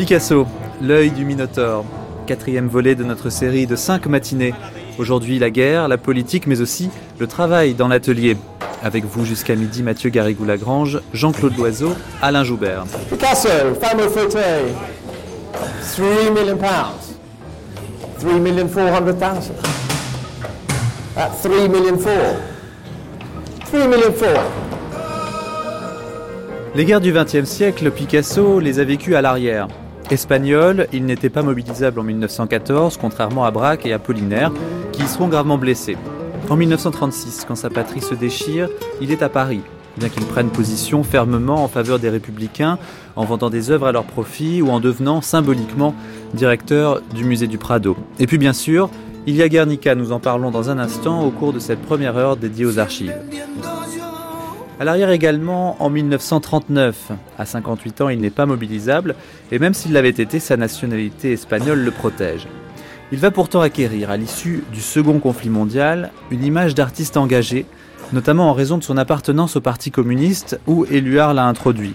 Picasso, l'œil du Minotaure, quatrième volet de notre série de cinq matinées. Aujourd'hui la guerre, la politique, mais aussi le travail dans l'atelier. Avec vous jusqu'à midi, Mathieu Garrigou-Lagrange, Jean-Claude Loiseau, Alain Joubert. Picasso, fameux fauteuil, 3 million pounds. 3 million 400,000. At 3 million 4. 3 million 4. Les guerres du XXe siècle, Picasso les a vécues à l'arrière. Espagnol, il n'était pas mobilisable en 1914, contrairement à Braque et Apollinaire, qui y seront gravement blessés. En 1936, quand sa patrie se déchire, il est à Paris, bien qu'il prenne position fermement en faveur des républicains, en vendant des œuvres à leur profit ou en devenant symboliquement directeur du musée du Prado. Et puis bien sûr, il y a Guernica, nous en parlons dans un instant au cours de cette première heure dédiée aux archives. À l'arrière également, en 1939, à 58 ans, il n'est pas mobilisable, et même s'il l'avait été, sa nationalité espagnole le protège. Il va pourtant acquérir, à l'issue du second conflit mondial, une image d'artiste engagé, notamment en raison de son appartenance au Parti communiste où Éluard l'a introduit.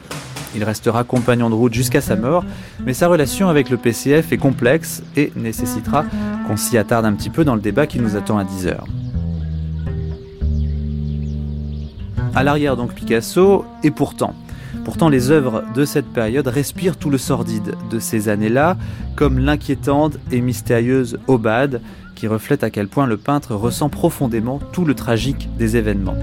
Il restera compagnon de route jusqu'à sa mort, mais sa relation avec le PCF est complexe et nécessitera qu'on s'y attarde un petit peu dans le débat qui nous attend à 10h. À l'arrière donc Picasso, et pourtant. Pourtant les œuvres de cette période respirent tout le sordide de ces années-là, comme l'inquiétante et mystérieuse Obade, qui reflète à quel point le peintre ressent profondément tout le tragique des événements.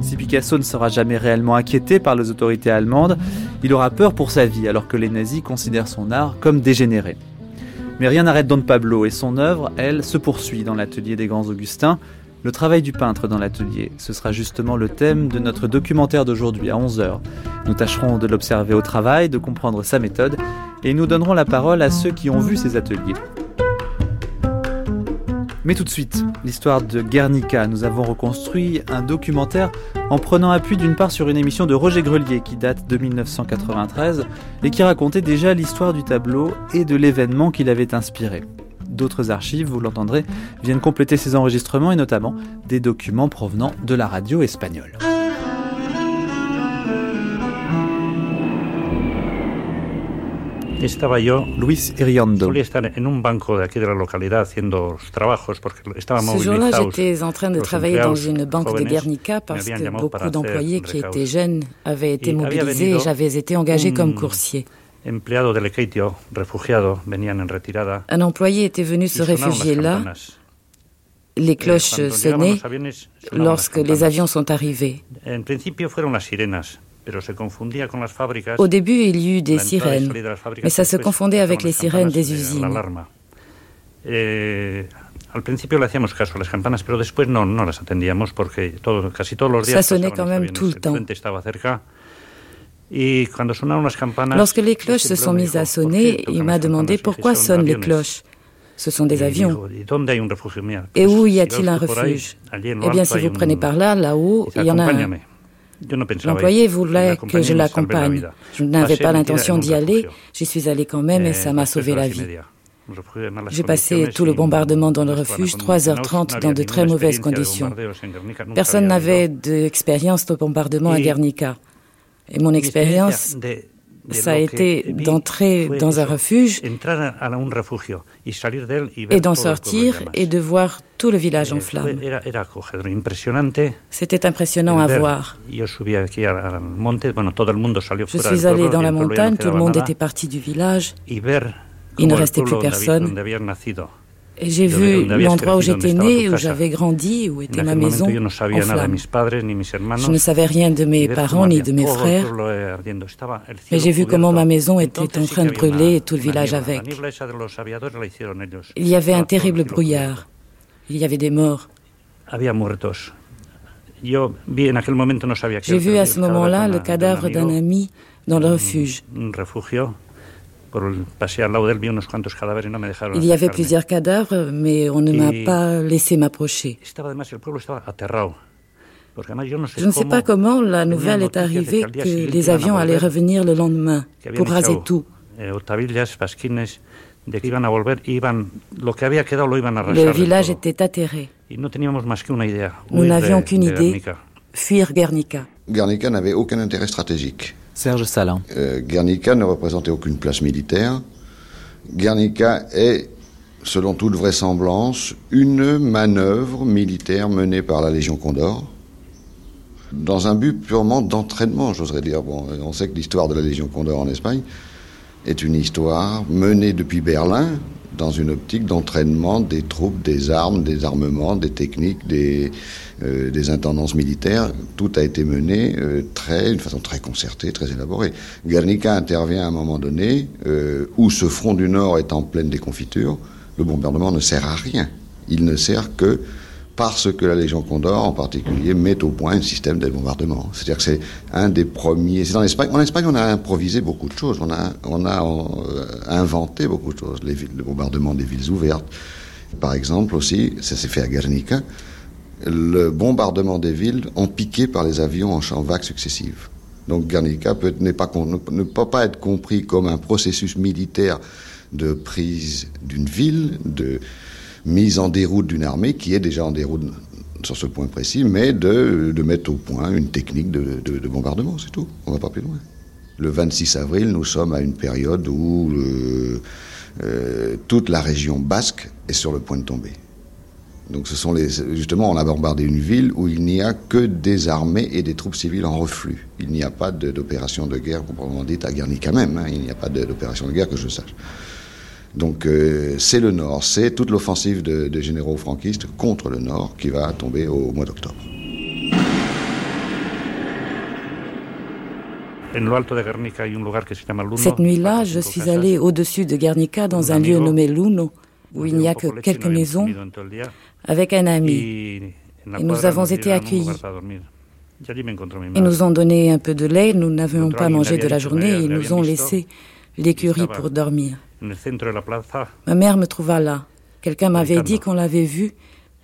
Si Picasso ne sera jamais réellement inquiété par les autorités allemandes, il aura peur pour sa vie alors que les nazis considèrent son art comme dégénéré. Mais rien n'arrête Don Pablo et son œuvre, elle, se poursuit dans l'atelier des grands Augustins, le travail du peintre dans l'atelier, ce sera justement le thème de notre documentaire d'aujourd'hui à 11h. Nous tâcherons de l'observer au travail, de comprendre sa méthode, et nous donnerons la parole à ceux qui ont vu ces ateliers. Mais tout de suite, l'histoire de Guernica. Nous avons reconstruit un documentaire en prenant appui d'une part sur une émission de Roger Grelier qui date de 1993 et qui racontait déjà l'histoire du tableau et de l'événement qui l'avait inspiré. D'autres archives, vous l'entendrez, viennent compléter ces enregistrements et notamment des documents provenant de la radio espagnole. Estaba yo, Luis Iriondo. solía estar en un banco de aquí de la localidad haciendo los trabajos porque estaba Ce jour-là, j'étais en train de travailler dans une banque de Guernica parce que beaucoup d'employés qui étaient jeunes avaient été mobilisés et j'avais été engagé comme coursier. Un employé était venu se réfugier là. Les Eh, cloches sonnaient lorsque les avions sont arrivés. Au début, il y eut des sirènes, mais ça se confondait avec les sirènes des de usines. Eh, Ça sonnait quand même tout le temps. Campanas, Lorsque les cloches se sont mises à "¿Por qué sonner, il m'a demandé campanas?" pourquoi Dije, "Son sonnent les aviones". cloches. Ce sont des avions. Et où y a-t-il un refuge? Eh bien, si vous prenez par là, là-haut, il y en a un. L'employé voulait que je l'accompagne? Je n'avais pas l'intention d'y aller. J'y suis allé quand même et Eh, ça m'a sauvé la vie. J'ai passé tout le bombardement dans le refuge, zonas 3h30 condicionadas. dans de très mauvaises conditions. Personne n'avait d'expérience de bombardement à Guernica. Et mon expérience, ça a été d'entrer dans un refuge et d'en sortir et de voir tout le village en flammes. C'était impressionnant à voir. Je suis allé dans la montagne, tout le monde était parti du village Il ne restait plus personne. J'ai vu l'endroit où j'étais né, où j'avais grandi, où était ma maison en flammes. Je ne savais rien de mes parents ni de mes frères, mais j'ai vu comment ma maison était en train de brûler et tout le village avec. Il y avait un terrible brouillard. Il y avait des morts. J'ai vu à ce moment-là le cadavre d'un ami dans le refuge. Lado de él, vi unos cuantos cadáveres y no me dejaron Il y avait plusieurs cadavres, mais on ne m'a pas laissé m'approcher. Estaba además, el pueblo estaba aterrado. Porque además yo no sé Je ne sais pas comment la nouvelle est arrivée que les avions allaient revenir le lendemain pour raser tout. eh. Le village était atterré. Nous n'avions qu'une idée, Guernica. fuir Guernica. Guernica n'avait aucun intérêt stratégique. Serge Salin. Euh, Guernica ne représentait aucune place militaire. Guernica est, selon toute vraisemblance, une manœuvre militaire menée par la Légion Condor dans un but purement d'entraînement, j'oserais dire. On sait que l'histoire de la Légion Condor en Espagne est une histoire menée depuis Berlin dans une optique d'entraînement des troupes, des armes, des armements, des techniques, des, euh, intendances militaires. Tout a été mené euh, très, d'une façon très concertée, très élaborée. Guernica intervient à un moment donné euh, où ce front du Nord est en pleine déconfiture. Le bombardement ne sert à rien. Il ne sert que parce que la Légion Condor, en particulier, met au point un système de bombardement. C'est-à-dire que c'est un des premiers. C'est en Espagne. En Espagne, on a improvisé beaucoup de choses. On a, euh, inventé beaucoup de choses. Les, le bombardement des villes ouvertes, par exemple, aussi, ça s'est fait à Guernica. Le bombardement des villes en piqué par les avions en, vagues successives. Donc Guernica peut, pas, ne peut pas être compris comme un processus militaire de prise d'une ville, de mise en déroute d'une armée qui est déjà en déroute sur ce point précis, mais de, de mettre au point une technique de, de, de bombardement, c'est tout. On va pas plus loin. Le 26 avril, nous sommes à une période où euh, euh, toute la région basque est sur le point de tomber. Donc ce sont les, justement, on a bombardé une ville où il n'y a que des armées et des troupes civiles en reflux. Il n'y a pas d'opération de, guerre, proprement dite, à Guernica même. Hein. Il n'y a pas d'opération de guerre que je sache. Donc euh, c'est le Nord, c'est toute l'offensive des de généraux franquistes contre le Nord qui va tomber au mois d'octobre. Cette nuit-là, je suis allé au-dessus de Guernica dans un lieu nommé Luno, où il n'y a que quelques maisons, avec un ami. Et nous avons été accueillis. Ils nous ont donné un peu de lait, nous n'avions pas mangé de la journée, et ils nous ont laissé l'écurie pour dormir. Ma mère me trouva là. Quelqu'un m'avait dit qu'on l'avait vue.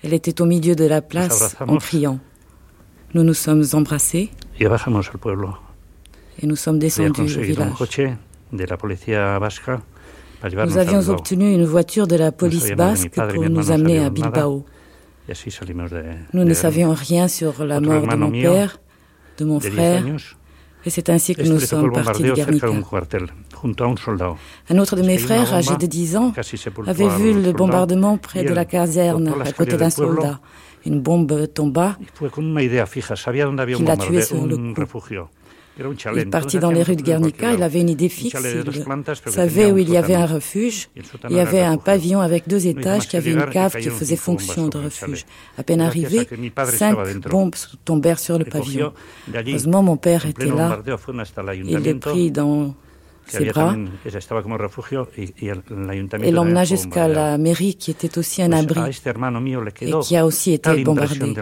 Elle était au milieu de la place en criant. Nous nous sommes embrassés. Et nous sommes descendus au village. Nous avions obtenu une voiture de la police basque pour nous amener à Bilbao. Nous ne savions rien sur la mort de mon père, de mon frère, et c'est ainsi que nous sommes partis de Guernica. Un autre de mes frères, âgé de 10 ans, avait vu le bombardement près de la caserne, à côté d'un soldat. Une bombe tomba. Il a tué sur le coup. Il est parti dans les rues de Guernica, il avait une idée fixe, il savait où il y avait un refuge. Il y avait un pavillon avec deux étages qui avait une cave qui faisait fonction de refuge. À peine arrivé, cinq bombes tombèrent sur le pavillon. Heureusement, mon père était là. Il les prit dans ses bras et l'emmena jusqu'à la mairie qui était aussi un abri et qui a aussi été bombardée.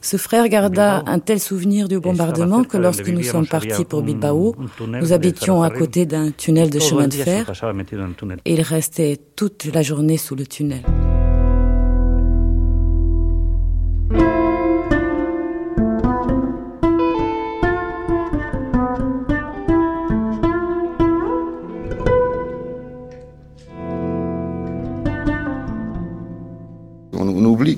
Ce frère garda un tel souvenir du bombardement que lorsque nous sommes partis pour Bilbao, nous habitions à côté d'un tunnel de chemin de fer. et il restait toute la journée sous le tunnel.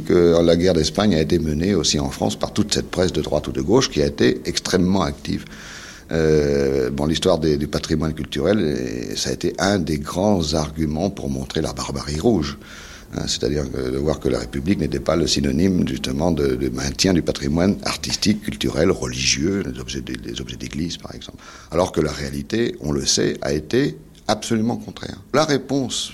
Que la guerre d'Espagne a été menée aussi en France par toute cette presse de droite ou de gauche qui a été extrêmement active. Euh, bon, l'histoire du patrimoine culturel, ça a été un des grands arguments pour montrer la barbarie rouge. Hein, C'est-à-dire de voir que la République n'était pas le synonyme justement de, maintien du patrimoine artistique, culturel, religieux, les objets d'église par exemple. Alors que la réalité, on le sait, a été absolument contraire. La réponse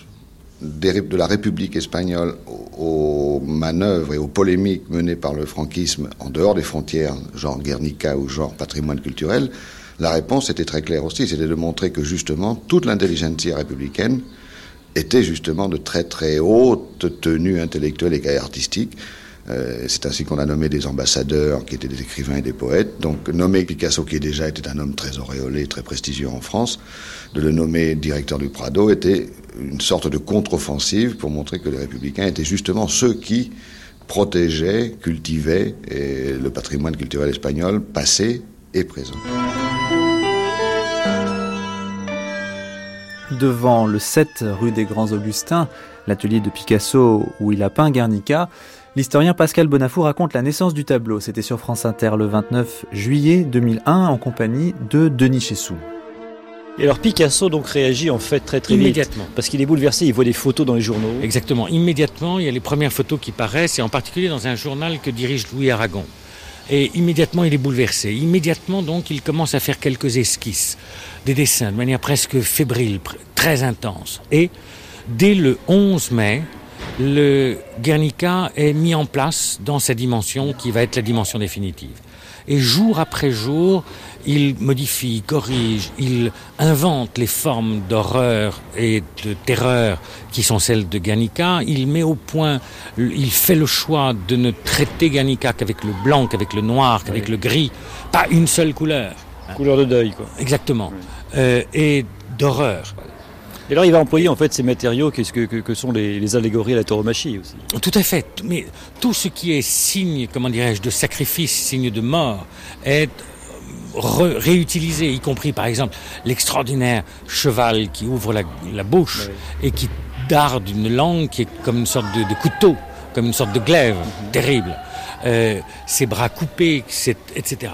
de la République espagnole aux manœuvres et aux polémiques menées par le franquisme en dehors des frontières, genre Guernica ou genre patrimoine culturel, la réponse était très claire aussi, c'était de montrer que justement toute l'intelligentsia républicaine était justement de très très haute tenue intellectuelle et artistique. Euh, c'est ainsi qu'on a nommé des ambassadeurs qui étaient des écrivains et des poètes. Donc nommer Picasso, qui déjà était un homme très auréolé, très prestigieux en France, de le nommer directeur du Prado était une sorte de contre-offensive pour montrer que les républicains étaient justement ceux qui protégeaient, cultivaient le patrimoine culturel espagnol passé et présent. devant le 7 rue des Grands Augustins, l'atelier de Picasso où il a peint Guernica, l'historien Pascal Bonafour raconte la naissance du tableau. C'était sur France Inter le 29 juillet 2001 en compagnie de Denis Chessou. Et alors Picasso donc réagit en fait très très immédiatement. parce qu'il est bouleversé, il voit des photos dans les journaux. Exactement, immédiatement, il y a les premières photos qui paraissent, et en particulier dans un journal que dirige Louis Aragon. Et immédiatement, il est bouleversé. Immédiatement, donc, il commence à faire quelques esquisses, des dessins de manière presque fébrile, très intense. Et dès le 11 mai, le Guernica est mis en place dans sa dimension qui va être la dimension définitive. Et jour après jour, il modifie, corrige, il invente les formes d'horreur et de terreur qui sont celles de Guernica. Il met au point, il fait le choix de ne traiter Guernica qu'avec le blanc, qu'avec le noir, qu'avec le gris, pas une seule couleur. Couleur de deuil, quoi. Exactement. Euh, et d'horreur. Et alors il va employer en fait ces matériaux que, que, que sont les, les, allégories à la tauromachie aussi. Tout à fait. Mais tout ce qui est signe, comment dirais-je, de sacrifice, signe de mort, est réutilisé, y compris par exemple l'extraordinaire cheval qui ouvre la, bouche et qui darde une langue qui est comme une sorte de, couteau, comme une sorte de glaive mhm. terrible. Euh, ses bras coupés, etc.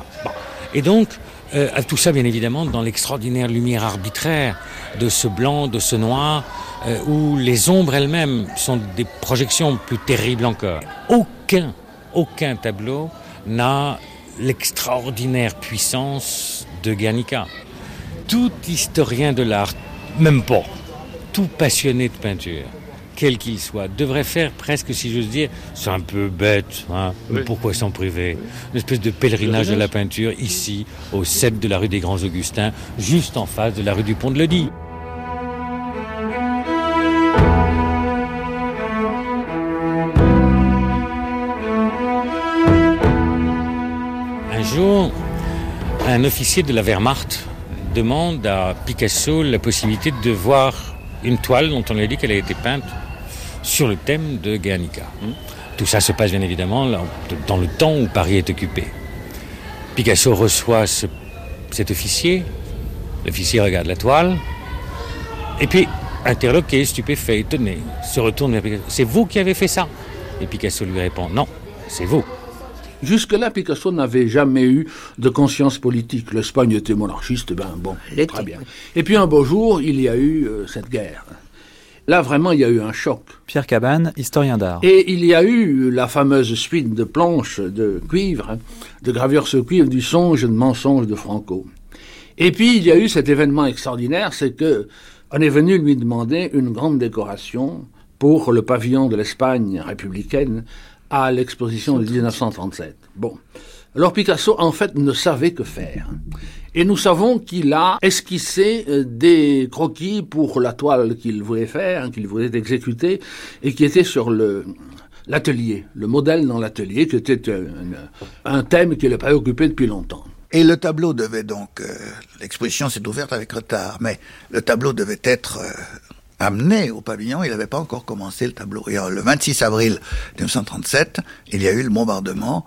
Et donc, euh, tout ça, bien évidemment, dans l'extraordinaire lumière arbitraire de ce blanc, de ce noir, euh, où les ombres elles-mêmes sont des projections plus terribles encore. Aucun, aucun tableau n'a l'extraordinaire puissance de Guernica. Tout historien de l'art, même pas, tout passionné de peinture, quel qu'il soit, devrait faire presque, si j'ose dire, c'est un peu bête, hein, mais pourquoi s'en priver Une espèce de pèlerinage de la peinture ici, au 7 de la rue des Grands Augustins, juste en face de la rue du Pont de Ledi. Un jour, un officier de la Wehrmacht demande à Picasso la possibilité de voir une toile dont on a dit qu'elle a été peinte sur le thème de Guernica. Tout ça se passe bien évidemment dans le temps où Paris est occupé. Picasso reçoit cet officier, l'officier regarde la toile, et puis, interloqué, stupéfait, étonné, se retourne vers Picasso. C'est vous qui avez fait ça? Et Picasso lui répond, non, c'est vous. Jusque-là, Picasso n'avait jamais eu de conscience politique. L'Espagne était monarchiste, ben bon, très bien. Et puis un beau jour, il y a eu euh, cette guerre. Là, vraiment, il y a eu un choc. Pierre Cabane, historien d'art. Et il y a eu la fameuse suite de planches de cuivre, de gravures sur cuivre du songe de mensonge de Franco. Et puis, il y a eu cet événement extraordinaire, c'est que on est venu lui demander une grande décoration pour le pavillon de l'Espagne républicaine à l'exposition de 1937. Bon. Alors Picasso, en fait, ne savait que faire. Et nous savons qu'il a esquissé euh, des croquis pour la toile qu'il voulait faire, hein, qu'il voulait exécuter, et qui était sur l'atelier, le modèle dans l'atelier, qui était un, thème qui l'a préoccupé depuis longtemps. Et le tableau devait donc, euh, l'exposition s'est ouverte avec retard, mais le tableau devait être euh, amené au pavillon, il n'avait pas encore commencé le tableau. Et le 26 avril 1937, il y a eu le bombardement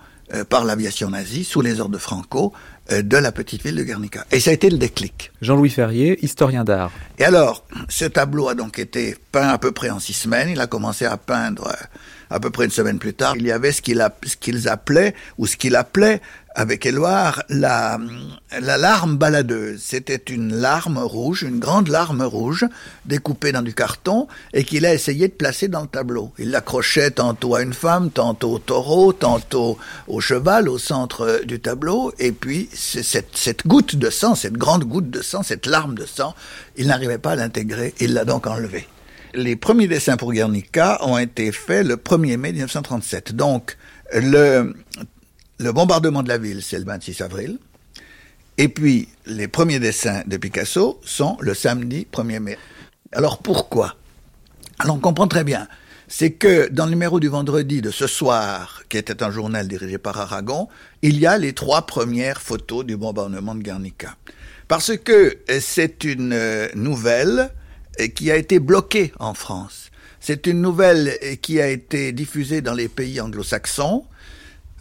par l'aviation nazie sous les ordres de Franco euh, de la petite ville de Guernica. Et ça a été le déclic. Jean-Louis Ferrier, historien d'art. Et alors, ce tableau a donc été peint à peu près en six semaines. Il a commencé à peindre euh, à peu près une semaine plus tard. Il y avait ce qu'ils appelaient, ou ce qu'il appelait avec Éloire la, la larme baladeuse. C'était une larme rouge, une grande larme rouge, découpée dans du carton, et qu'il a essayé de placer dans le tableau. Il l'accrochait tantôt à une femme, tantôt au taureau, tantôt au cheval, au centre du tableau, et puis cette, cette goutte de sang, cette grande goutte de sang, cette larme de sang, il n'arrivait pas à l'intégrer, il l'a donc enlevée. Les premiers dessins pour Guernica ont été faits le 1er mai 1937. Donc, le le bombardement de la ville, c'est le 26 avril. Et puis, les premiers dessins de Picasso sont le samedi 1er mai. Alors pourquoi? Alors on comprend très bien. C'est que dans le numéro du vendredi de ce soir, qui était un journal dirigé par Aragon, il y a les trois premières photos du bombardement de Guernica. Parce que c'est une nouvelle qui a été bloquée en France. C'est une nouvelle qui a été diffusée dans les pays anglo-saxons,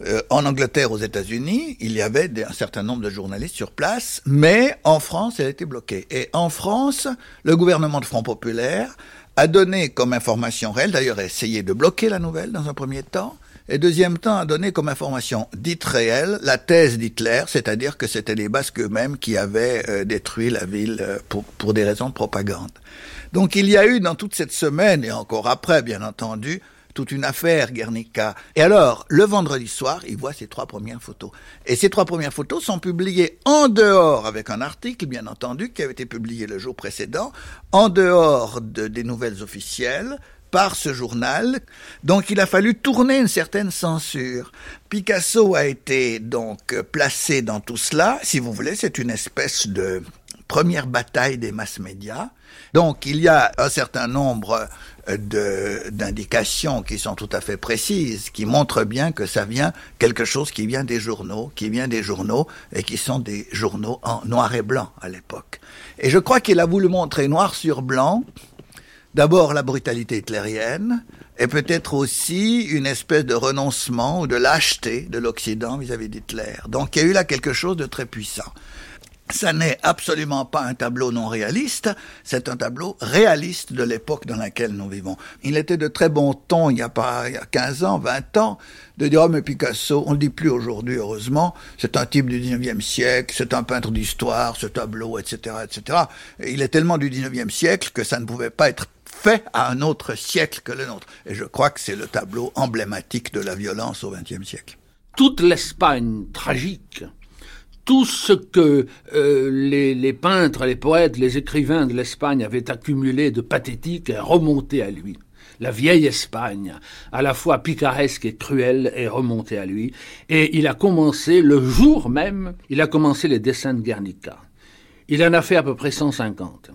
euh, en Angleterre, aux États-Unis, il y avait un certain nombre de journalistes sur place, mais en France, elle était bloquée. Et en France, le gouvernement de Front Populaire a donné comme information réelle, d'ailleurs a essayé de bloquer la nouvelle dans un premier temps, et deuxième temps a donné comme information dite réelle la thèse d'Hitler, c'est-à-dire que c'était les Basques eux-mêmes qui avaient euh, détruit la ville euh, pour, pour des raisons de propagande. Donc il y a eu dans toute cette semaine, et encore après bien entendu, toute une affaire Guernica. Et alors, le vendredi soir, il voit ces trois premières photos. Et ces trois premières photos sont publiées en dehors, avec un article, bien entendu, qui avait été publié le jour précédent, en dehors de, des nouvelles officielles, par ce journal. Donc il a fallu tourner une certaine censure. Picasso a été donc placé dans tout cela. Si vous voulez, c'est une espèce de première bataille des masses médias. Donc il y a un certain nombre d'indications qui sont tout à fait précises, qui montrent bien que ça vient quelque chose qui vient des journaux, qui vient des journaux et qui sont des journaux en noir et blanc à l'époque. Et je crois qu'il a voulu montrer noir sur blanc d'abord la brutalité hitlérienne et peut-être aussi une espèce de renoncement ou de lâcheté de l'Occident vis-à-vis d'Hitler. Donc il y a eu là quelque chose de très puissant. Ça n'est absolument pas un tableau non réaliste, c'est un tableau réaliste de l'époque dans laquelle nous vivons. Il était de très bon ton, il y a pas, il y a 15 ans, 20 ans, de dire, oh, mais Picasso, on ne dit plus aujourd'hui, heureusement, c'est un type du 19e siècle, c'est un peintre d'histoire, ce tableau, etc., etc. il est tellement du 19e siècle que ça ne pouvait pas être fait à un autre siècle que le nôtre. Et je crois que c'est le tableau emblématique de la violence au XXe siècle. Toute l'Espagne tragique tout ce que euh, les, peintres, les poètes, les écrivains de l'Espagne avaient accumulé de pathétique est remonté à lui. La vieille Espagne, à la fois picaresque et cruelle, est remontée à lui. Et il a commencé, le jour même, il a commencé les dessins de Guernica. Il en a fait à peu près 150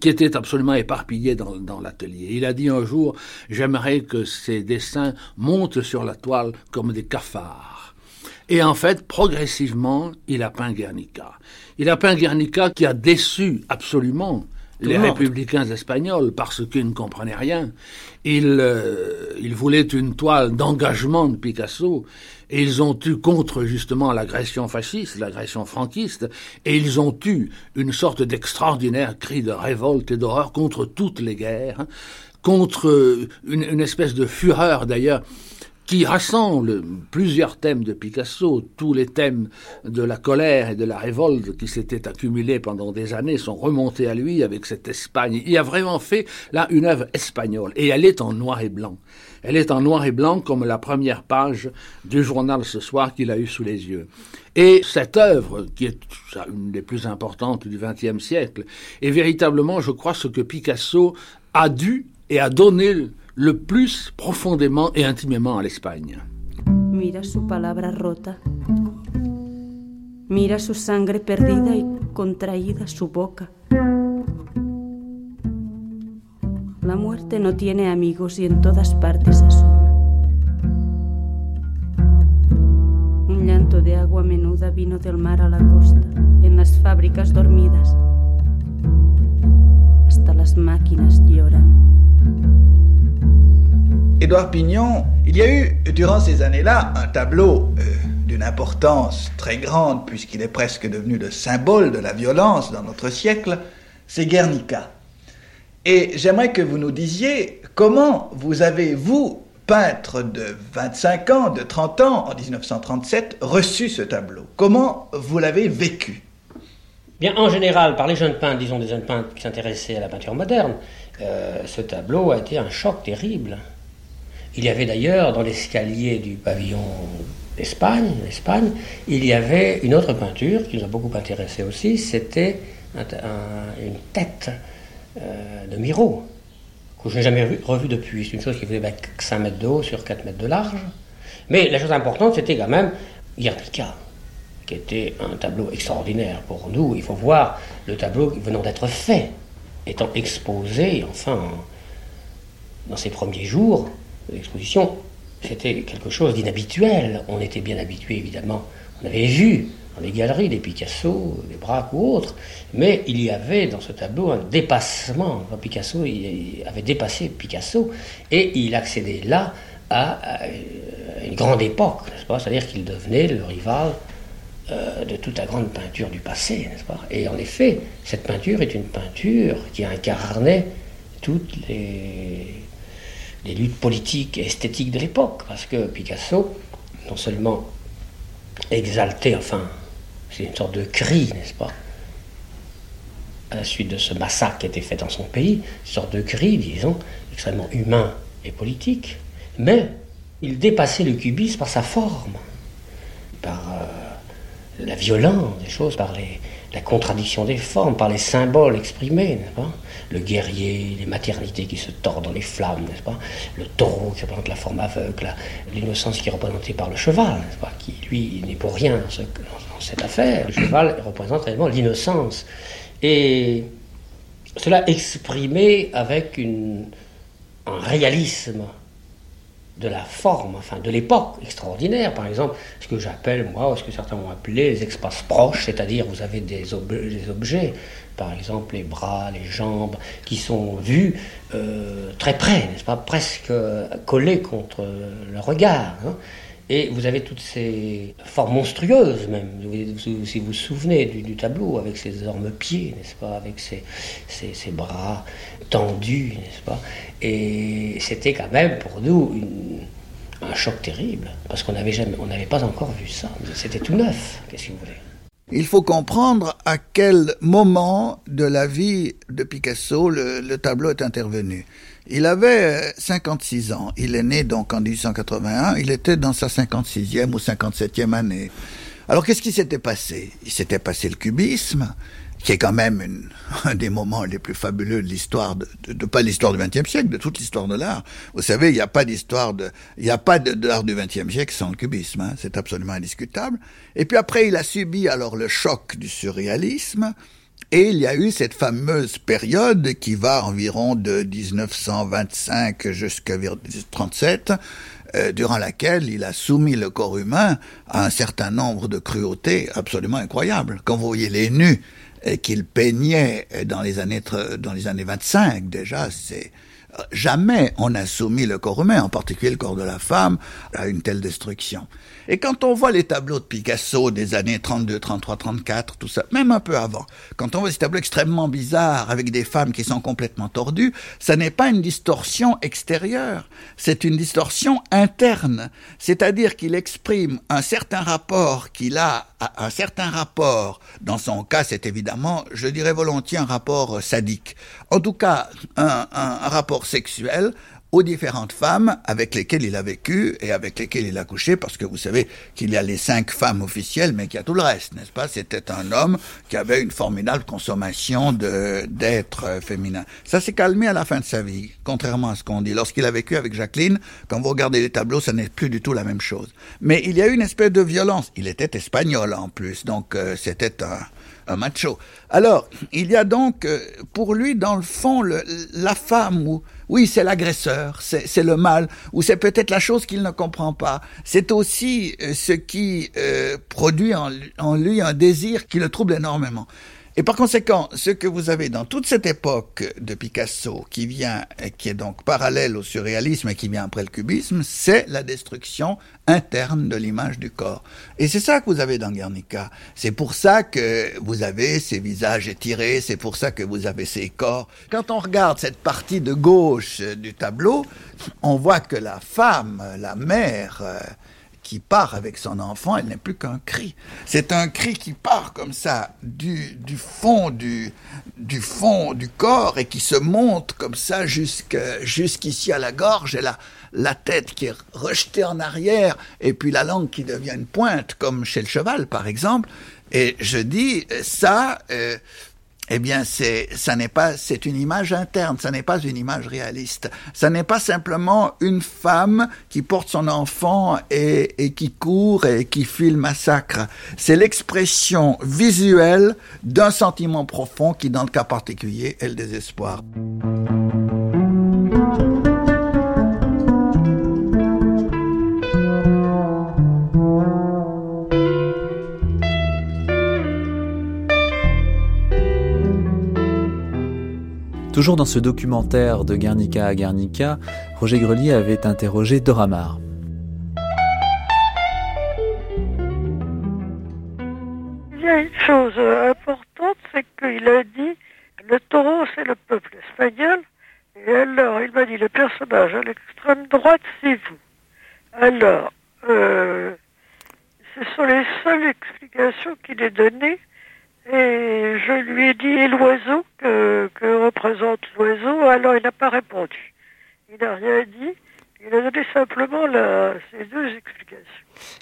qui étaient absolument éparpillés dans, dans l'atelier. Il a dit un jour, j'aimerais que ces dessins montent sur la toile comme des cafards. Et en fait, progressivement, il a peint Guernica. Il a peint Guernica qui a déçu absolument les républicains espagnols parce qu'ils ne comprenaient rien. Ils, euh, ils voulaient une toile d'engagement de Picasso et ils ont eu contre justement l'agression fasciste, l'agression franquiste, et ils ont eu une sorte d'extraordinaire cri de révolte et d'horreur contre toutes les guerres, contre une, une espèce de fureur d'ailleurs qui rassemble plusieurs thèmes de Picasso. Tous les thèmes de la colère et de la révolte qui s'étaient accumulés pendant des années sont remontés à lui avec cette Espagne. Il a vraiment fait là une œuvre espagnole et elle est en noir et blanc. Elle est en noir et blanc comme la première page du journal ce soir qu'il a eu sous les yeux. Et cette œuvre, qui est une des plus importantes du XXe siècle, est véritablement, je crois, ce que Picasso a dû et a donné le plus profondément et intimement à l'Espagne. Mira su palabra rota. Mira su sangre perdida y contraída su boca. La muerte no tiene amigos y en todas partes asoma. Un llanto de agua menuda vino del mar a la costa, en las fábricas dormidas. Hasta las máquinas lloran. Édouard Pignon, il y a eu durant ces années-là un tableau euh, d'une importance très grande, puisqu'il est presque devenu le symbole de la violence dans notre siècle, c'est Guernica. Et j'aimerais que vous nous disiez comment vous avez, vous, peintre de 25 ans, de 30 ans, en 1937, reçu ce tableau Comment vous l'avez vécu? Bien, en général, par les jeunes peintres, disons des jeunes peintres qui s'intéressaient à la peinture moderne, euh, ce tableau a été un choc terrible. Il y avait d'ailleurs dans l'escalier du pavillon d'Espagne, il y avait une autre peinture qui nous a beaucoup intéressé aussi, c'était une tête euh, de Miro, que je n'ai jamais revue depuis. C'est une chose qui faisait 5 mètres de haut sur 4 mètres de large. Mais la chose importante, c'était quand même Guernica, qui était un tableau extraordinaire pour nous. Il faut voir le tableau venant d'être fait, étant exposé, enfin, dans ses premiers jours, l'exposition, c'était quelque chose d'inhabituel. On était bien habitué, évidemment. On avait vu dans les galeries des Picasso, des Braque ou autres, mais il y avait dans ce tableau un dépassement. Picasso il avait dépassé Picasso et il accédait là à une grande époque, n'est-ce pas? C'est-à-dire qu'il devenait le rival euh, de toute la grande peinture du passé, n'est-ce pas? Et en effet, cette peinture est une peinture qui incarnait toutes les, les luttes politiques et esthétiques de l'époque, parce que Picasso, non seulement exalté, enfin, c'est une sorte de cri, n'est-ce pas à la suite de ce massacre qui été fait dans son pays, une sorte de cri, disons, extrêmement humain et politique, mais il dépassait le cubisme par sa forme, par euh, la violence des choses, par la contradiction des formes, par les symboles exprimés, n'est-ce pas? Le guerrier, les maternités qui se tordent dans les flammes, n'est-ce pas? Le taureau qui représente la forme aveugle, l'innocence qui est représentée par le cheval, n'est-ce pas? Qui, lui, n'est pour rien dans, cette affaire. Le cheval représente réellement l'innocence. Et cela exprimé avec un réalisme de la forme, enfin de l'époque extraordinaire. Par exemple, ce que j'appelle, moi, ce que certains ont appelé les espaces proches, c'est-à-dire vous avez des, objets, par exemple les bras, les jambes, qui sont vus euh, très près, n'est-ce pas, presque collés contre le regard. Hein. Et vous avez toutes ces formes monstrueuses même, si vous vous souvenez du, tableau, avec ses énormes pieds, n'est-ce pas, avec ses, ses, bras tendus, n'est-ce pas. Et c'était quand même pour nous un choc terrible, parce qu'on n'avait pas encore vu ça. C'était tout neuf, qu'est-ce que vous voulez. Il faut comprendre à quel moment de la vie de Picasso le tableau est intervenu. Il avait 56 euh, ans. Il est né donc en 1881. Il était dans sa 56e ou 57e année. Alors qu'est-ce qui s'était passé? Il s'était passé le cubisme, qui est quand même un des moments les plus fabuleux de l'histoire, de, de, pas l'histoire du XXe siècle, de toute l'histoire de l'art. Vous savez, il n'y a pas d'histoire de, il n'y a pas d'art du XXe siècle sans le cubisme. Hein, c'est absolument indiscutable. Et puis après, il a subi alors le choc du surréalisme. Et il y a eu cette fameuse période qui va environ de 1925 jusqu'à 1937, euh, durant laquelle il a soumis le corps humain à un certain nombre de cruautés absolument incroyables. Quand vous voyez les nus euh, qu'il peignait dans les années dans les années 25 déjà, c'est jamais on a soumis le corps humain, en particulier le corps de la femme, à une telle destruction. Et quand on voit les tableaux de Picasso des années 32, 33, 34, tout ça, même un peu avant, quand on voit ces tableaux extrêmement bizarres avec des femmes qui sont complètement tordues, ça n'est pas une distorsion extérieure, c'est une distorsion interne. C'est-à-dire qu'il exprime un certain rapport qu'il a, un certain rapport, dans son cas c'est évidemment, je dirais volontiers un rapport sadique. En tout cas, un, un rapport sexuel aux différentes femmes avec lesquelles il a vécu et avec lesquelles il a couché, parce que vous savez qu'il y a les cinq femmes officielles, mais qu'il y a tout le reste, n'est-ce pas? C'était un homme qui avait une formidable consommation d'êtres féminins. Ça s'est calmé à la fin de sa vie, contrairement à ce qu'on dit. Lorsqu'il a vécu avec Jacqueline, quand vous regardez les tableaux, ça n'est plus du tout la même chose. Mais il y a eu une espèce de violence. Il était espagnol en plus, donc euh, c'était un un macho. Alors, il y a donc euh, pour lui, dans le fond, le, la femme, ou oui, c'est l'agresseur, c'est le mal, ou c'est peut-être la chose qu'il ne comprend pas. C'est aussi euh, ce qui euh, produit en lui un désir qui le trouble énormément. Et par conséquent, ce que vous avez dans toute cette époque de Picasso, qui vient, qui est donc parallèle au surréalisme et qui vient après le cubisme, c'est la destruction interne de l'image du corps. Et c'est ça que vous avez dans Guernica. C'est pour ça que vous avez ces visages étirés, c'est pour ça que vous avez ces corps. Quand on regarde cette partie de gauche du tableau, on voit que la femme, la mère, qui part avec son enfant, elle n'est plus qu'un cri. C'est un cri qui part comme ça du, du fond du, du fond du corps et qui se monte comme ça jusqu'ici à la gorge et la, la tête qui est rejetée en arrière et puis la langue qui devient une pointe comme chez le cheval par exemple. Et je dis ça, euh, eh bien, c'est, ça n'est pas, c'est une image interne, ça n'est pas une image réaliste. Ça n'est pas simplement une femme qui porte son enfant et, et qui court et qui fuit le massacre. C'est l'expression visuelle d'un sentiment profond qui, dans le cas particulier, est le désespoir. Toujours dans ce documentaire de Guernica à Guernica, Roger Grelier avait interrogé Dora Maar. Il y a une chose euh, importante, c'est qu'il a dit le taureau, c'est le peuple espagnol. Et alors, il m'a dit le personnage à l'extrême droite, c'est vous. Alors, euh, ce sont les seules explications qu'il ait données et je lui ai dit, et l'oiseau que, que représente l'oiseau Alors, il n'a pas répondu. Il n'a rien dit. Il a donné simplement ces deux explications.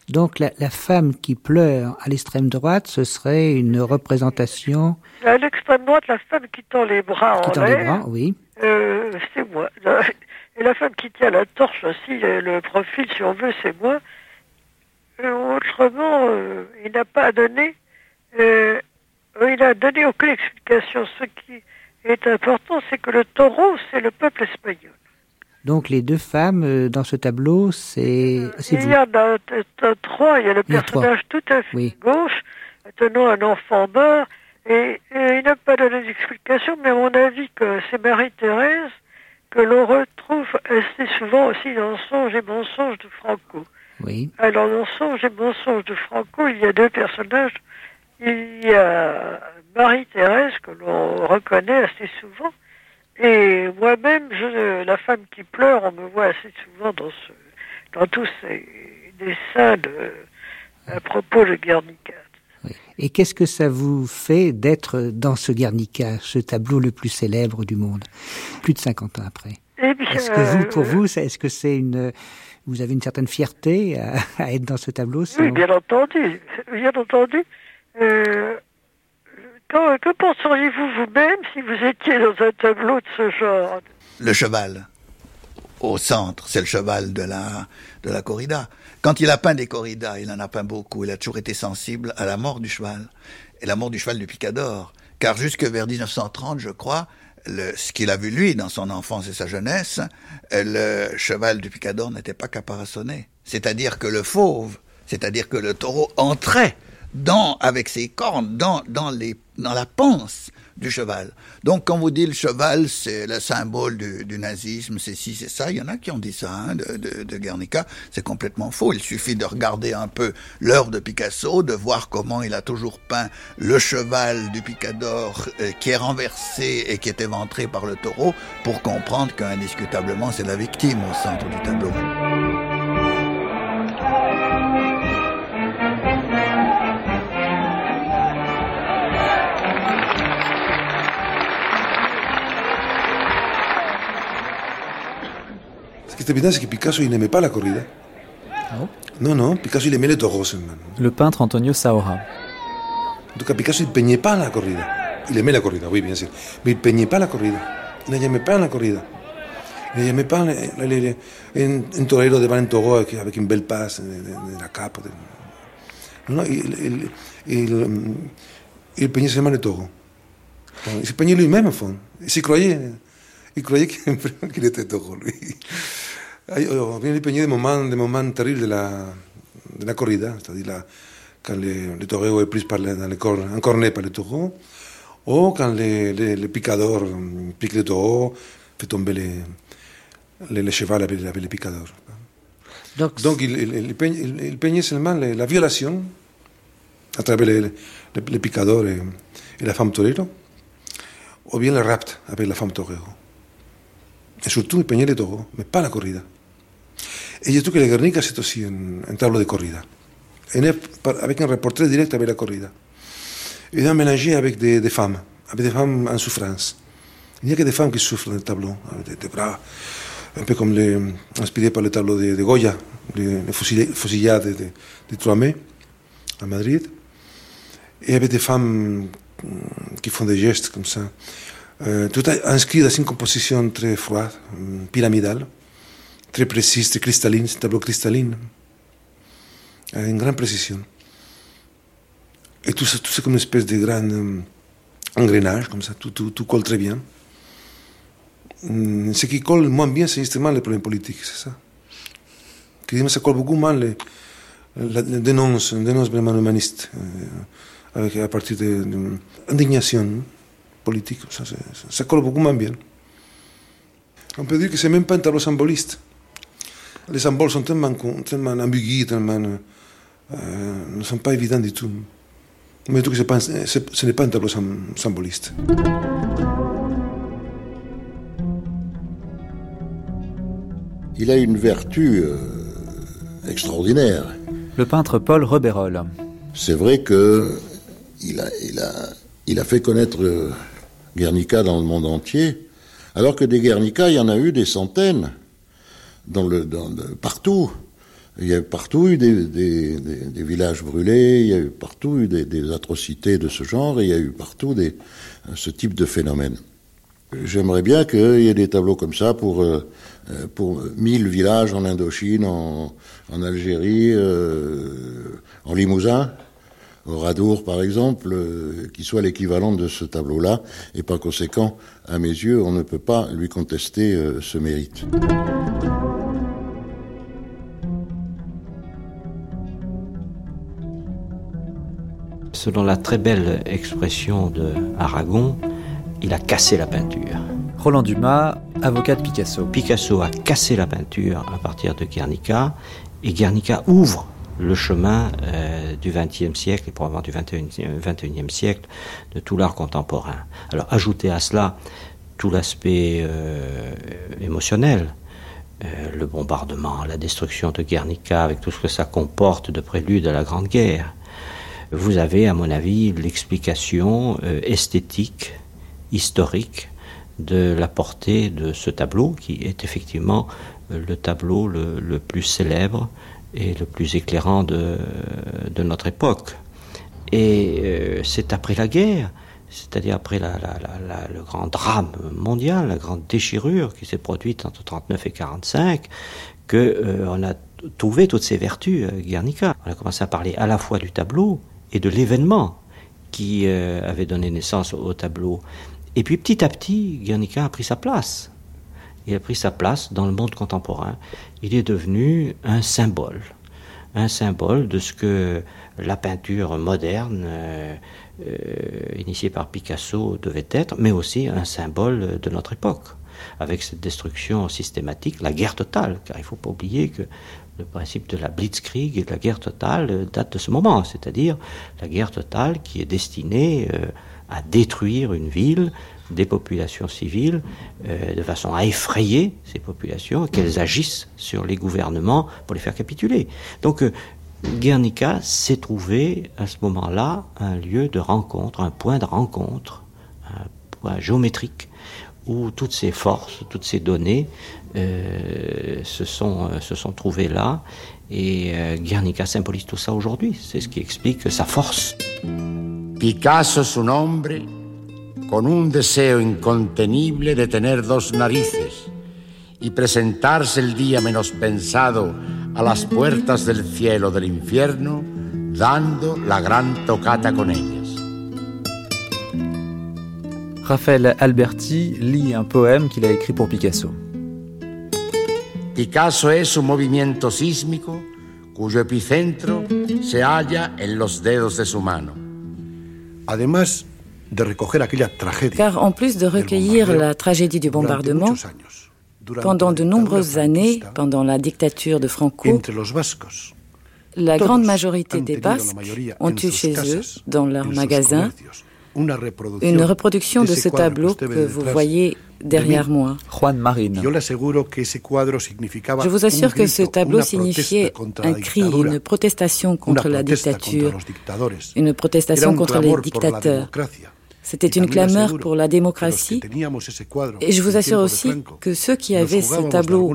Donc la, femme qui pleure à l'extrême droite, ce serait une représentation. À l'extrême droite, la femme qui tend les bras qui en tend les bras, oui. Euh, c'est moi. Et la femme qui tient la torche aussi, le profil, si on veut, c'est moi. Euh, autrement, euh, il n'a pas donné. Il n'a donné aucune explication. Ce qui est important, c'est que le taureau, c'est le peuple espagnol. Donc les deux femmes euh, dans ce tableau, c'est Il y en a trois. Il y a le personnage tout à fait gauche, tenant un enfant mort, et, il n'a pas donné d'explication, mais à mon avis que c'est Marie-Thérèse que l'on retrouve assez souvent aussi dans Songe et Mensonge de Franco. Oui. Alors dans Songe et Mensonge de Franco, il y a deux personnages. Il y a Marie-Thérèse que l'on reconnaît assez souvent, et moi-même, je, la femme qui pleure, on me voit assez souvent dans, ce, dans tous ces dessins de, à propos de Guernica. Et qu'est-ce que ça vous fait d'être dans ce Guernica, ce tableau le plus célèbre du monde, plus de 50 ans après? Eh Est-ce que vous, pour vous, est-ce que c'est une, vous avez une certaine fierté à, être dans ce tableau Oui, bien entendu, bien entendu. Euh, que penseriez-vous vous-même si vous étiez dans un tableau de ce genre Le cheval. Au centre, c'est le cheval de la, de la corrida. Quand il a peint des corridas, il en a peint beaucoup. Il a toujours été sensible à la mort du cheval. Et la mort du cheval du picador. Car jusque vers 1930, je crois, le, ce qu'il a vu lui dans son enfance et sa jeunesse, le cheval du picador n'était pas caparaçonné. C'est-à-dire que le fauve, c'est-à-dire que le taureau entrait dans, avec ses cornes, dans, dans, les, dans la panse du cheval. Donc, quand vous dites le cheval, c'est le symbole du, du nazisme, c'est ci, c'est ça, il y en a qui ont dit ça hein, de, de, de, Guernica, c'est complètement faux. Il suffit de regarder un peu l'œuvre de Picasso, de voir comment il a toujours peint le cheval du picador euh, qui est renversé et qui est éventré par le taureau, pour comprendre qu'indiscutablement c'est la victime au centre du tableau. Est évident, c'est que Picasso, il n'aimait pas la corrida. Non, non, Picasso, il aimait les taureaux Le peintre Antonio Saura. En tout cas, Picasso, il peignait pas la corrida. Il aimait la corrida, oui, bien sûr. Mais il peignait pas la corrida. Il n'aimait pas la corrida. Il n'aimait pas un, torero devant un taureau avec une belle passe de, la cape. Non, il, il, il, peignait seulement les taureaux. Il se peignait lui-même, au fond. Il s'y croyait. Il croyait qu'il était taureau, lui. On vient de peigner des moments, des moments terribles de la, de la corrida, c'est-à-dire quand le, le taureau est pris par le, dans le corps, encorné par le taureau, ou quand le, le, le picador pique le taureau, fait tomber les, les, les chevaux avec, avec le picador. Donc, Donc il, il, il, peigne, il, peignait seulement la, la violation à travers le, le, le picador et, et, la femme torero, ou bien le rapt avec la femme torero. Et surtout, il peignait les taureaux, mais pas la corrida. Et je trouve que la Guernica, c'est aussi un, un tableau de corrida. avec un reporter direct avec la corrida. Et a mélangé avec des, des, femmes, avec des femmes en souffrance. Il n'y a que des femmes qui souffrent dans le tableau, avec des, un peu comme les, inspiré par le tableau de, de Goya, les, les de, de, de Troamé, à Madrid. Et avec des femmes qui font des gestes comme ça. Euh, tout est inscrit dans une composition très froide, pyramidale très précise, très cristalline, c'est un tableau cristalline, avec une grande précision. Et tout, ça, tout c'est comme une espèce de grand euh, engrenage, comme ça, tout, tout, tout, colle très bien. Mm, ce qui colle moins bien, c'est justement les problèmes politiques, c'est ça. Qui ça colle beaucoup moins les, la, la dénonce, une dénonce vraiment humaniste, euh, avec, à partir d'indignation de, politique, ça, ça, ça colle beaucoup moins bien. On peut dire que c'est même pas un tableau symboliste les symboles sont tellement, tellement ambigus, tellement, euh, ne sont pas évidents du tout. Mais que ce n'est pas un tableau symboliste. Il a une vertu euh, extraordinaire. Le peintre Paul Roberol. C'est vrai que il a, il, a, il a fait connaître euh, Guernica dans le monde entier, alors que des Guernica, il y en a eu des centaines dans le, partout. Il y a partout eu des, des, villages brûlés, il y a eu partout eu des, atrocités de ce genre, et il y a eu partout ce type de phénomène. J'aimerais bien qu'il y ait des tableaux comme ça pour, euh, pour 1000 villages en Indochine, en, en Algérie, euh, en Limousin, Radour par exemple, qui soit l'équivalent de ce tableau-là, et par conséquent, à mes yeux, on ne peut pas lui contester ce mérite. Selon la très belle expression de Aragon, il a cassé la peinture. Roland Dumas, avocat de Picasso. Picasso a cassé la peinture à partir de Guernica, et Guernica ouvre le chemin euh, du XXe siècle et probablement du XXIe siècle de tout l'art contemporain. Alors ajoutez à cela tout l'aspect euh, émotionnel, euh, le bombardement, la destruction de Guernica avec tout ce que ça comporte de prélude à la Grande Guerre. Vous avez, à mon avis, l'explication esthétique historique de la portée de ce tableau, qui est effectivement euh, le tableau le, plus célèbre et le plus éclairant de, notre époque. Et euh, c'est après la guerre, c'est-à-dire après la, le grand drame mondial, la grande déchirure qui s'est produite entre 39 et 45, que euh, on a trouvé toutes ces vertus à Guernica. On a commencé à parler à la fois du tableau et de l'événement qui avait donné naissance au tableau. Et puis petit à petit, Guernica a pris sa place. Il a pris sa place dans le monde contemporain. Il est devenu un symbole. Un symbole de ce que la peinture moderne, euh, euh, initiée par Picasso, devait être, mais aussi un symbole de notre époque. Avec cette destruction systématique, la guerre totale, car il ne faut pas oublier que le principe de la blitzkrieg et de la guerre totale date de ce moment, c'est-à-dire la guerre totale qui est destinée euh, à détruire une ville, des populations civiles, euh, de façon à effrayer ces populations, qu'elles agissent sur les gouvernements pour les faire capituler. Donc euh, Guernica s'est trouvé à ce moment-là un lieu de rencontre, un point de rencontre, un point géométrique où toutes ces forces, toutes ces données euh, se, sont, trouvées là. Et Guernica symbolise tout ça aujourd'hui. C'est ce qui explique sa force. Picasso su nombre, con un deseo incontenible de tener dos narices y presentarse el día menos pensado a las puertas del cielo del infierno, dando la gran tocata con ellas. Raphaël Alberti lit un poème qu'il a écrit pour Picasso. Picasso es un movimiento sísmico cuyo epicentro se halla en los dedos de su mano. Además de recoger aquella tragedia. Car en plus de recueillir la tragédie du bombardement, pendant de nombreuses années, pendant la dictature de Franco, la grande majorité des Basques ont eu chez eux, dans leurs magasins, une reproduction de ce tableau que vous voyez derrière moi. Juan Marine. Je vous assure que ce tableau signifiait un cri, une protestation contre la dictature, une protestation contre les dictateurs. C'était une clameur pour la démocratie. Et je vous assure aussi que ceux qui avaient ce tableau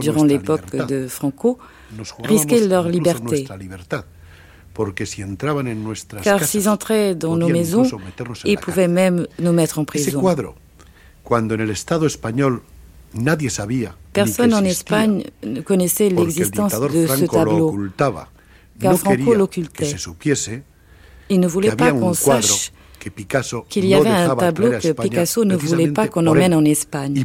durant l'époque de Franco risquaient leur liberté. Car s'ils entraient dans nos maisons, ils pouvaient même nous mettre en prison. Personne en Espagne ne connaissait l'existence de ce tableau, car Franco l'occultait. Il ne voulait pas qu'on sache qu'il y avait un tableau que Picasso ne voulait pas qu'on emmène en Espagne,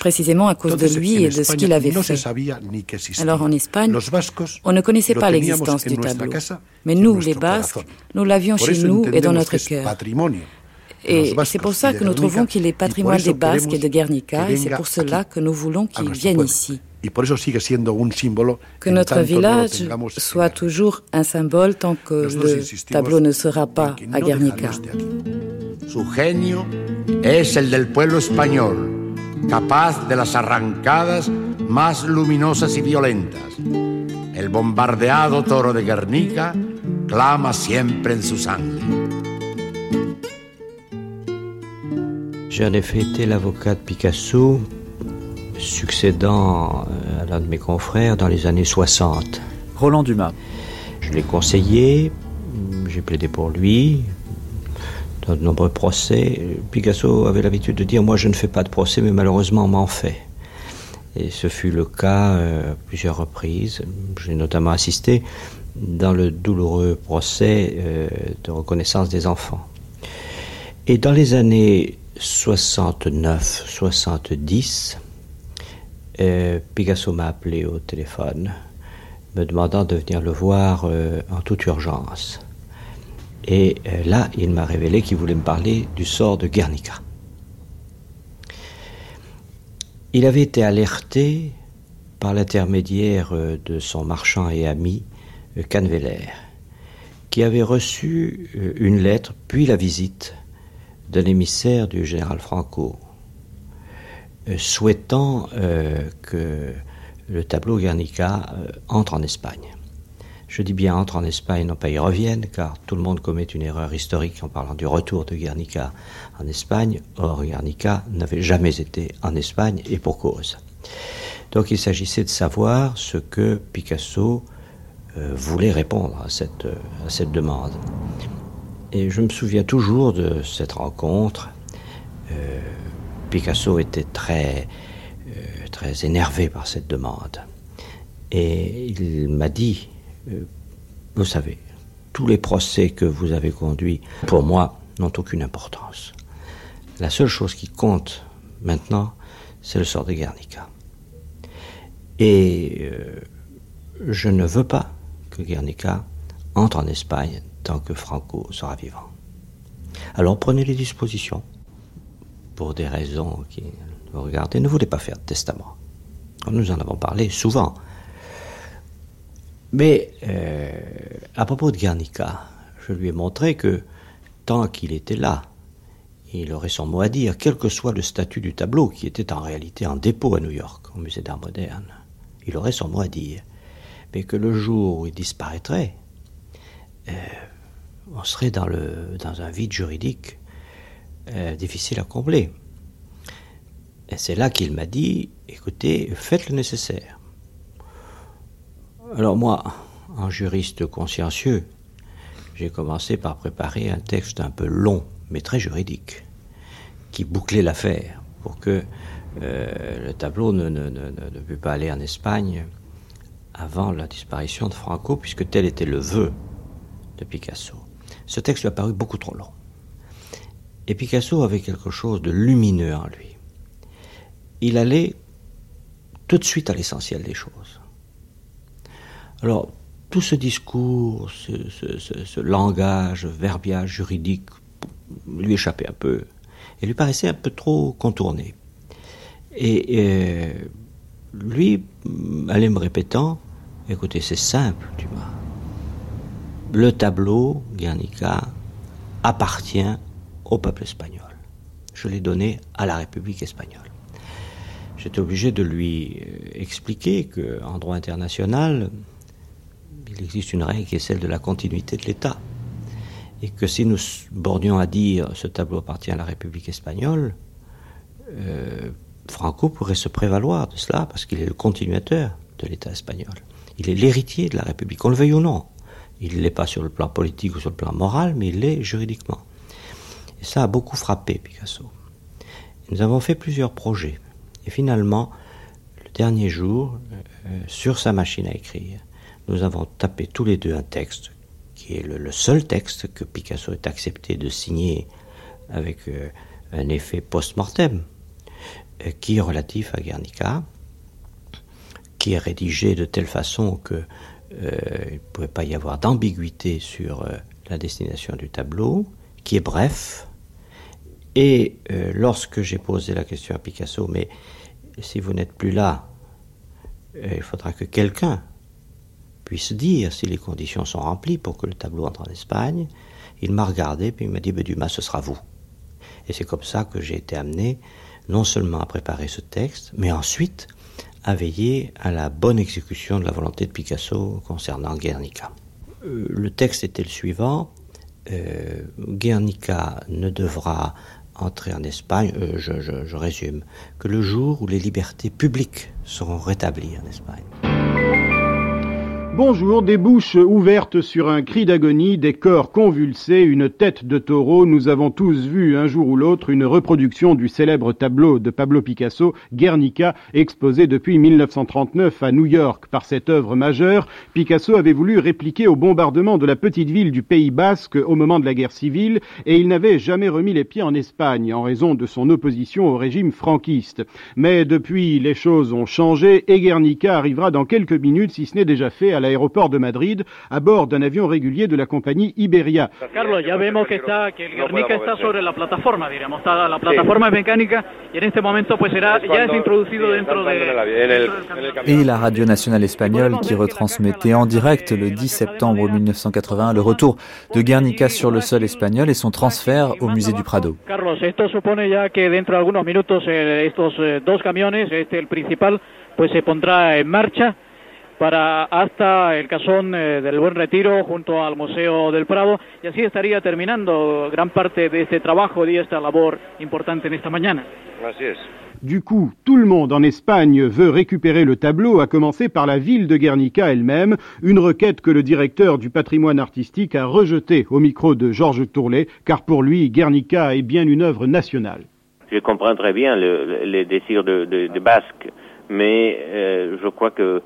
précisément à cause de lui et de ce qu'il avait fait. Alors en Espagne, on ne connaissait pas l'existence du tableau. Mais nous, les Basques, nous l'avions chez nous et dans notre cœur. Et c'est pour ça que nous trouvons qu'il est patrimoine des Basques et de Guernica, et c'est pour cela que nous voulons qu'il vienne ici. Que notre village soit toujours un symbole tant que le tableau ne sera pas à Guernica. Su genio es el del pueblo español, capaz de las arrancadas más luminosas y violentas. El bombardeado toro de Guernica clama siempre en su sangre. J'en ai été l'avocat de Picasso succédant euh, à l'un de mes confrères dans les années 60. Roland Dumas. Je l'ai conseillé, j'ai plaidé pour lui dans de nombreux procès. Picasso avait l'habitude de dire Moi, je ne fais pas de procès, mais malheureusement, on m'en fait. Et ce fut le cas euh, à plusieurs reprises. J'ai notamment assisté dans le douloureux procès euh, de reconnaissance des enfants. Et dans les années 69-70, euh, Picasso m'a appelé au téléphone, me demandant de venir le voir euh, en toute urgence. Et euh, là, il m'a révélé qu'il voulait me parler du sort de Guernica. Il avait été alerté par l'intermédiaire de son marchand et ami, Canveller, qui avait reçu une lettre, puis la visite d'un émissaire du général Franco, souhaitant euh, que le tableau Guernica euh, entre en Espagne. Je dis bien entre en Espagne, non pas y revienne, car tout le monde commet une erreur historique en parlant du retour de Guernica en Espagne. Or, Guernica n'avait jamais été en Espagne, et pour cause. Donc il s'agissait de savoir ce que Picasso voulait répondre à cette demande. Et je me souviens toujours de cette rencontre. Picasso était très, euh, très énervé par cette demande. Et il m'a dit, euh, vous savez, tous les procès que vous avez conduits, pour moi, n'ont aucune importance. La seule chose qui compte maintenant, c'est le sort de Guernica. Et euh, je ne veux pas que Guernica entre en Espagne tant que Franco sera vivant. Alors prenez les dispositions pour des raisons qui, vous regardez, ne voulait pas faire de testament. Nous en avons parlé souvent. Mais euh, à propos de Guernica, je lui ai montré que tant qu'il était là, il aurait son mot à dire, quel que soit le statut du tableau, qui était en réalité en dépôt à New York, au musée d'art moderne. Il aurait son mot à dire. Mais que le jour où il disparaîtrait, euh, on serait dans un vide juridique euh, difficile à combler. Et c'est là qu'il m'a dit, écoutez, faites le nécessaire. Alors moi, en juriste consciencieux, j'ai commencé par préparer un texte un peu long, mais très juridique, qui bouclait l'affaire pour que euh, le tableau ne, ne, ne, ne pas aller en Espagne avant la disparition de Franco, puisque tel était le vœu de Picasso. Ce texte lui a paru beaucoup trop long. Et Picasso avait quelque chose de lumineux en lui. Il allait tout de suite à l'essentiel des choses. Alors, tout ce discours, ce, langage, verbiage juridique, lui échappait un peu, et lui paraissait un peu trop contourné. Et, lui allait me répétant, écoutez, c'est simple, tu vois. Le tableau, Guernica, appartient au peuple espagnol. Je l'ai donné à la République espagnole. J'étais obligé de lui euh, expliquer qu'en droit international, il existe une règle qui est celle de la continuité de l'État. Et que si nous bordions à dire ce tableau appartient à la République espagnole, euh, Franco pourrait se prévaloir de cela parce qu'il est le continuateur de l'État espagnol. Il est l'héritier de la République, qu'on le veuille ou non. Il ne l'est pas sur le plan politique ou sur le plan moral, mais il l'est juridiquement. Et ça a beaucoup frappé Picasso. Nous avons fait plusieurs projets. Et finalement, le dernier jour, euh, sur sa machine à écrire, nous avons tapé tous les deux un texte qui est le, seul texte que Picasso ait accepté de signer avec euh, un effet post-mortem, euh, qui est relatif à Guernica, qui est rédigé de telle façon que il ne pouvait pas y avoir d'ambiguïté sur la destination du tableau, qui est bref, et euh, lorsque j'ai posé la question à Picasso, mais si vous n'êtes plus là, il faudra que quelqu'un puisse dire si les conditions sont remplies pour que le tableau entre en Espagne. Il m'a regardé, puis il m'a dit, ben, Dumas, ce sera vous. Et c'est comme ça que j'ai été amené non seulement à préparer ce texte, mais ensuite à veiller à la bonne exécution de la volonté de Picasso concernant Guernica. Euh, le texte était le suivant. Euh, Guernica ne devra entrer en Espagne, euh, je, je résume, que le jour où les libertés publiques seront rétablies en Espagne. Bonjour, des bouches ouvertes sur un cri d'agonie, des corps convulsés, une tête de taureau. Nous avons tous vu un jour ou l'autre une reproduction du célèbre tableau de Pablo Picasso, Guernica, exposé depuis 1939 à New York. Par cette œuvre majeure, Picasso avait voulu répliquer au bombardement de la petite ville du Pays Basque au moment de la guerre civile et il n'avait jamais remis les pieds en Espagne en raison de son opposition au régime franquiste. Mais depuis, les choses ont changé et Guernica arrivera dans quelques minutes, si ce n'est déjà fait, à l'aéroport de Madrid à bord d'un avion régulier de la compagnie Iberia. Carlos, ya vemos que, está, que el Guernica está sobre la plataforma, diríamos, está, la plataforma mecánica y en este momento pues será, ya es introducido dentro de... Et la radio nationale espagnole qui retransmettait en direct le 10 septembre 1981 le retour de Guernica sur le sol espagnol et son transfert au musée du Prado. Carlos, esto supone ya que dentro de algunos minutos eh, estos eh, dos camiones, este el principal, pues se pondrá en marcha para hasta el casón eh, del Buen Retiro junto al Museo del Prado y así estaría terminando gran parte de este trabajo y esta labor importante en esta mañana. Así es. Du coup, tout le monde en Espagne veut récupérer le tableau, à commencer par la ville de Guernica elle-même, une requête que le directeur du patrimoine artistique a rejetée au micro de Georges Tourlet, car pour lui, Guernica est bien une œuvre nationale. Je comprends très bien le, les désirs de, de, de Basque, mais euh, je crois que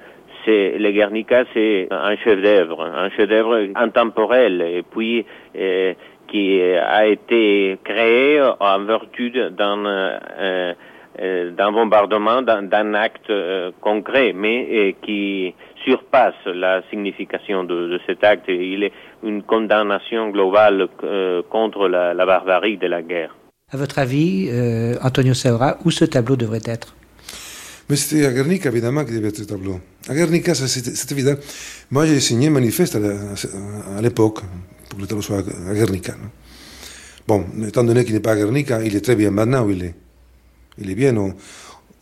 c'est le Guernica, c'est un chef-d'œuvre, un chef-d'œuvre intemporel et puis euh, qui a été créé en vertu d'un euh, euh, d'un bombardement, d'un acte concret, mais qui surpasse la signification de, cet acte. Il est une condamnation globale contre la, la, barbarie de la guerre. À votre avis, Antonio Saura, où ce tableau devrait être? C'était à Guernica, devait être le tableau. À Guernica, évident. Moi, j'ai signé un manifeste à l'époque pour que le tableau soit à Guernica. Non bon, étant donné qu'il n'est pas à Guernica, il est très bien maintenant il est. Il est bien au,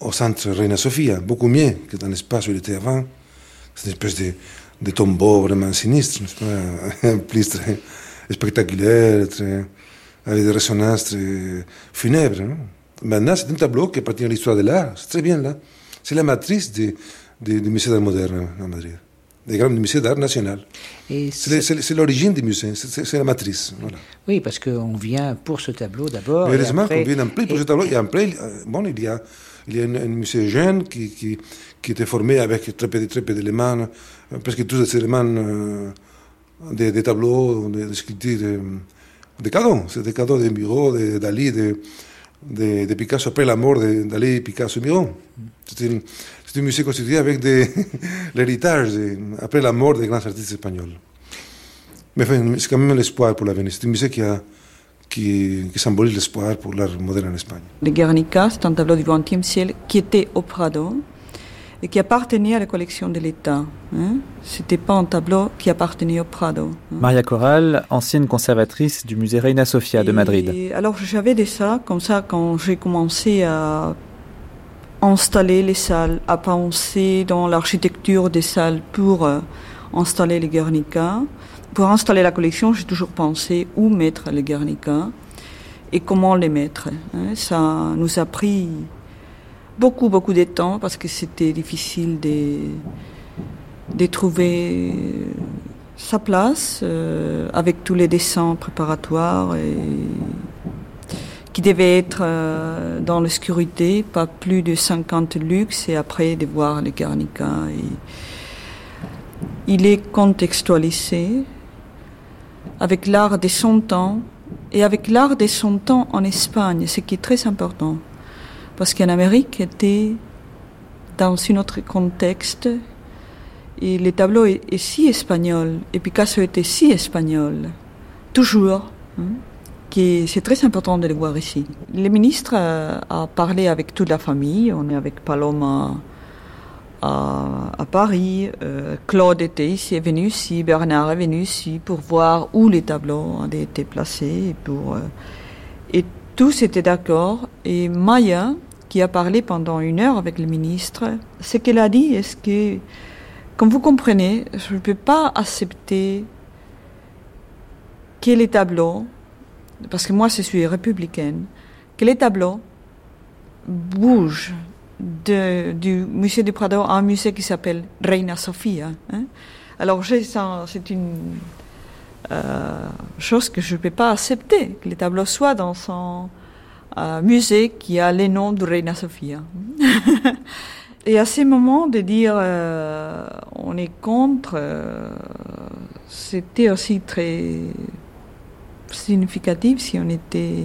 au centre Reina Sofia, beaucoup mieux que dans l'espace où il était avant. C'est une espèce de, de tombeau vraiment sinistre, plus très spectaculaire, très, avec des résonances très funèbres. Non Maintenant, c'est un tableau qui appartient à l'histoire de l'art. C'est très bien là. C'est la matrice du musée d'art moderne à Madrid, des grands musées d'art national. C'est l'origine du musée, c'est la matrice. Voilà. Oui, parce qu'on vient pour ce tableau d'abord. Heureusement après... qu'on vient en plus pour ce tableau. Et après, bon, il y a, il y a un, un musée jeune qui, qui, qui, était formé avec très peu, très peu d'éléments, presque tous des éléments euh, des, des, tableaux, des, des sculptures, des, des cadeaux. C'est des cadeaux des bureaux, de Dali, de, de, de, Picasso après la mort Dali, Picasso et Miró. C'est un musée constitué avec l'héritage après la mort des grands artistes espagnols. Mais enfin, c'est quand même l'espoir pour l'avenir. C'est un musée qui, a, qui, qui symbolise l'espoir pour l'art moderne en Espagne. Le Guernica, c'est un tableau du XXe siècle qui était au Prado et qui appartenait à la collection de l'État. Hein? C'était pas un tableau qui appartenait au Prado. Hein? Maria Corral, ancienne conservatrice du musée Reina Sofia de Madrid. Alors j'avais des ça, comme ça, quand j'ai commencé à installer les salles, à penser dans l'architecture des salles pour euh, installer les Guernica. Pour installer la collection, j'ai toujours pensé où mettre les Guernica et comment les mettre. Hein. Ça nous a pris beaucoup, beaucoup de temps parce que c'était difficile de, trouver sa place euh, avec tous les dessins préparatoires qui devait être euh, dans l'obscurité, pas plus de 50 luxe, et après de voir les Guernica. il est contextualisé avec l'art de son temps et avec l'art de son temps en Espagne, ce qui est très important. Parce qu'en Amérique, était dans un autre contexte, et le tableau est, si espagnol, et Picasso était si espagnol, toujours. Hein c'est très important de le voir ici. Le ministre a, parlé avec toute la famille, on est avec Paloma à, Paris. Euh, Claude était ici, est venu ici, Bernard est venu ici pour voir où les tableaux avaient été placés. Et, pour, euh, et tous étaient d'accord. Et Maya, qui a parlé pendant une heure avec le ministre, ce qu'elle a dit est que, comme vous comprenez, je ne peux pas accepter que les tableaux, parce que moi je suis républicaine, que les tableaux bougent du musée du Prado à un musée qui s'appelle Reina Sofia. Hein. Alors c'est une euh, chose que je ne peux pas accepter, que les tableaux soient dans son euh, musée qui a les noms de Reina Sofia. Et à ces moments de dire euh, on est contre, c'était aussi très significatif si on était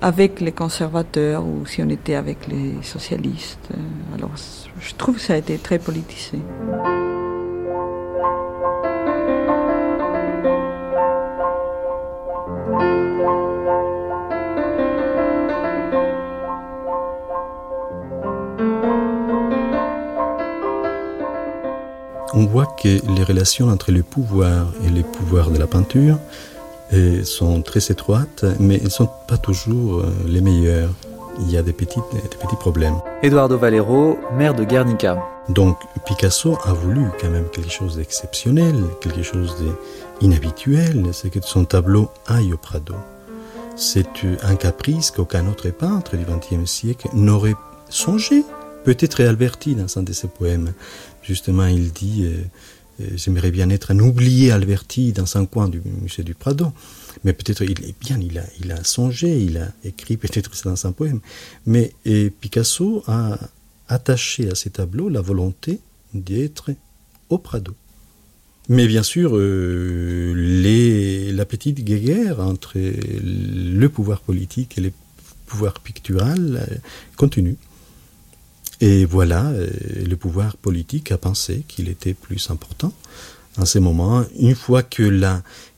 avec les conservateurs ou si on était avec les socialistes. Alors je trouve que ça a été très politisé. On voit que les relations entre le pouvoir et les pouvoirs de la peinture sont très étroites, mais elles ne sont pas toujours euh, les meilleures. Il y a des petits, des petits problèmes. Eduardo Valero, maire de Guernica. Donc Picasso a voulu quand même quelque chose d'exceptionnel, quelque chose d'inhabituel, c'est que son tableau aille au Prado. C'est un caprice qu'aucun autre peintre du XXe siècle n'aurait songé. Peut-être Alberti dans un de ses poèmes. Justement, il dit euh, J'aimerais bien être un oublié Alberti dans un coin du musée du Prado. Mais peut-être il est bien, il a, il a songé, il a écrit peut-être c'est dans un poème. Mais Picasso a attaché à ses tableaux la volonté d'être au Prado. Mais bien sûr, euh, la petite guerre entre le pouvoir politique et le pouvoir pictural euh, continue. Et voilà, euh, le pouvoir politique a pensé qu'il était plus important en ces moments, une fois que,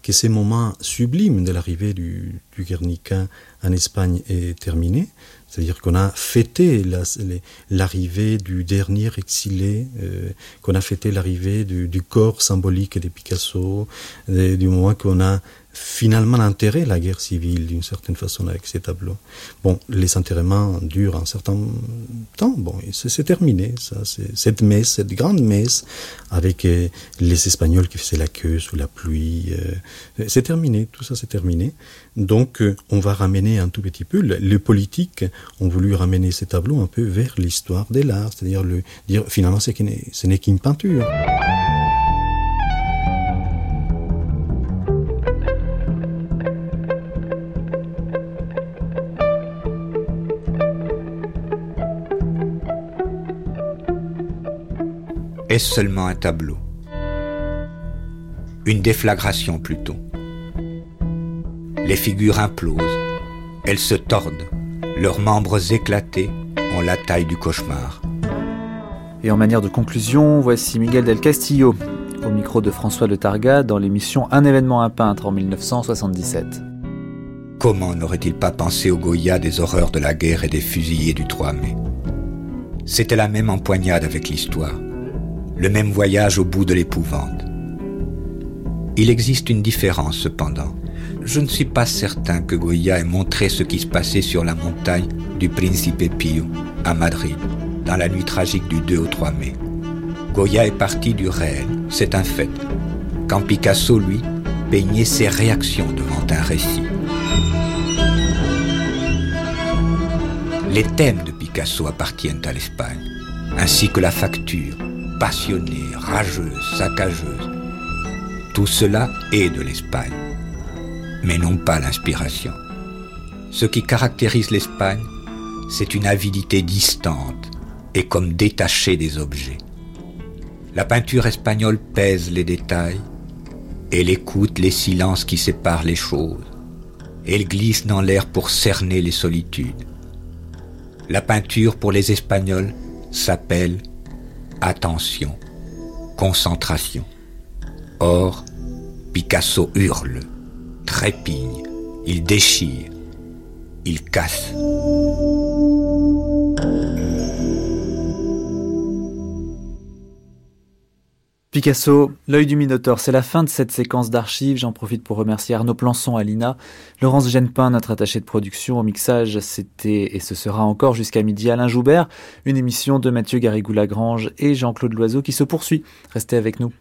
ces moments sublimes de l'arrivée du, Guernica en Espagne est terminé, c'est-à-dire qu'on a fêté l'arrivée du dernier exilé, euh, qu'on a fêté l'arrivée du, corps symbolique de Picasso, du moment qu'on a finalement enterré la guerre civile d'une certaine façon avec ces tableaux. Bon, les enterrements durent un certain temps. Bon, c'est terminé, ça. Cette messe, cette grande messe, avec euh, les Espagnols qui faisaient la queue sous la pluie, euh, c'est terminé. Tout ça, c'est terminé. Donc, euh, on va ramener un tout petit peu. Les politiques ont voulu ramener ces tableaux un peu vers l'histoire de l'art, c'est-à-dire dire finalement, ce n'est qu'une peinture. Est-ce seulement un tableau Une déflagration plutôt. Les figures implosent, elles se tordent, leurs membres éclatés ont la taille du cauchemar. Et en manière de conclusion, voici Miguel del Castillo, au micro de François Le Targa dans l'émission Un événement à peintre en 1977. Comment n'aurait-il pas pensé au Goya des horreurs de la guerre et des fusillés du 3 mai? C'était la même empoignade avec l'histoire le même voyage au bout de l'épouvante. Il existe une différence cependant. Je ne suis pas certain que Goya ait montré ce qui se passait sur la montagne du Principe Pio, à Madrid, dans la nuit tragique du 2 au 3 mai. Goya est parti du réel, c'est un fait, quand Picasso, lui, peignait ses réactions devant un récit. Les thèmes de Picasso appartiennent à l'Espagne, ainsi que la facture, passionnée, rageuse, saccageuse. Tout cela est de l'Espagne, mais non pas l'inspiration. Ce qui caractérise l'Espagne, c'est une avidité distante et comme détachée des objets. La peinture espagnole pèse les détails, elle écoute les silences qui séparent les choses, elle glisse dans l'air pour cerner les solitudes. La peinture pour les Espagnols s'appelle attention, concentration. Or, Picasso hurle, trépigne, il déchire, il casse. Picasso, l'œil du Minotaure, c'est la fin de cette séquence d'archives. J'en profite pour remercier Arnaud Plançon, Alina, Laurence Genepin, notre attaché de production. Au mixage, c'était et ce sera encore jusqu'à midi Alain Joubert, une émission de Mathieu Garrigou-Lagrange et Jean-Claude Loiseau qui se poursuit. Restez avec nous.